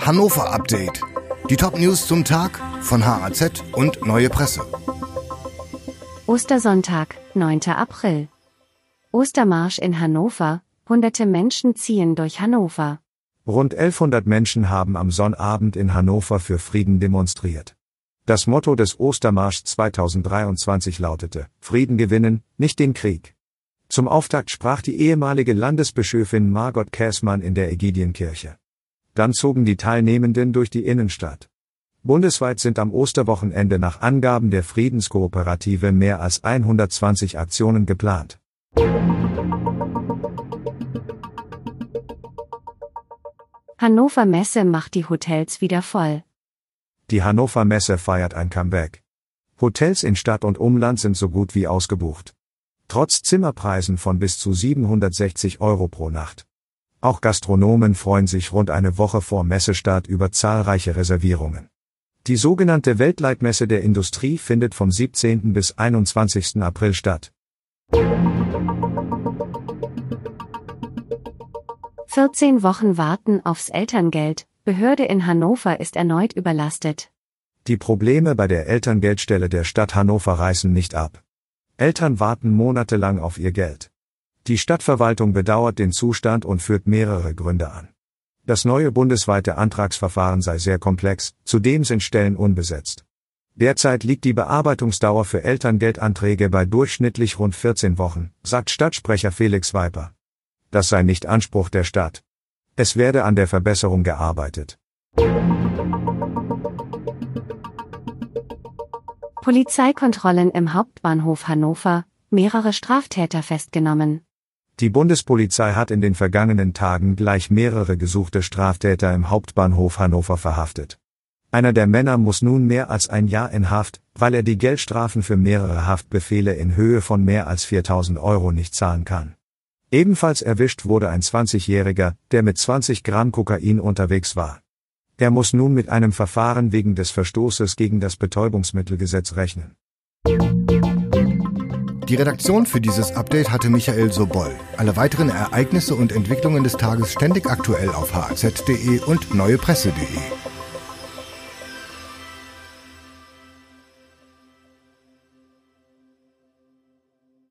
Hannover Update. Die Top-News zum Tag von HAZ und Neue Presse. Ostersonntag, 9. April. Ostermarsch in Hannover. Hunderte Menschen ziehen durch Hannover. Rund 1100 Menschen haben am Sonnabend in Hannover für Frieden demonstriert. Das Motto des Ostermarsch 2023 lautete, Frieden gewinnen, nicht den Krieg. Zum Auftakt sprach die ehemalige Landesbischöfin Margot Käßmann in der Ägidienkirche. Dann zogen die Teilnehmenden durch die Innenstadt. Bundesweit sind am Osterwochenende nach Angaben der Friedenskooperative mehr als 120 Aktionen geplant. Hannover Messe macht die Hotels wieder voll. Die Hannover Messe feiert ein Comeback. Hotels in Stadt und Umland sind so gut wie ausgebucht. Trotz Zimmerpreisen von bis zu 760 Euro pro Nacht. Auch Gastronomen freuen sich rund eine Woche vor Messestart über zahlreiche Reservierungen. Die sogenannte Weltleitmesse der Industrie findet vom 17. bis 21. April statt. 14 Wochen warten aufs Elterngeld. Behörde in Hannover ist erneut überlastet. Die Probleme bei der Elterngeldstelle der Stadt Hannover reißen nicht ab. Eltern warten monatelang auf ihr Geld. Die Stadtverwaltung bedauert den Zustand und führt mehrere Gründe an. Das neue bundesweite Antragsverfahren sei sehr komplex, zudem sind Stellen unbesetzt. Derzeit liegt die Bearbeitungsdauer für Elterngeldanträge bei durchschnittlich rund 14 Wochen, sagt Stadtsprecher Felix Weiper. Das sei nicht Anspruch der Stadt. Es werde an der Verbesserung gearbeitet. Polizeikontrollen im Hauptbahnhof Hannover, mehrere Straftäter festgenommen. Die Bundespolizei hat in den vergangenen Tagen gleich mehrere gesuchte Straftäter im Hauptbahnhof Hannover verhaftet. Einer der Männer muss nun mehr als ein Jahr in Haft, weil er die Geldstrafen für mehrere Haftbefehle in Höhe von mehr als 4000 Euro nicht zahlen kann. Ebenfalls erwischt wurde ein 20-Jähriger, der mit 20 Gramm Kokain unterwegs war. Er muss nun mit einem Verfahren wegen des Verstoßes gegen das Betäubungsmittelgesetz rechnen. Die Redaktion für dieses Update hatte Michael Sobol. Alle weiteren Ereignisse und Entwicklungen des Tages ständig aktuell auf haz.de und neuepresse.de.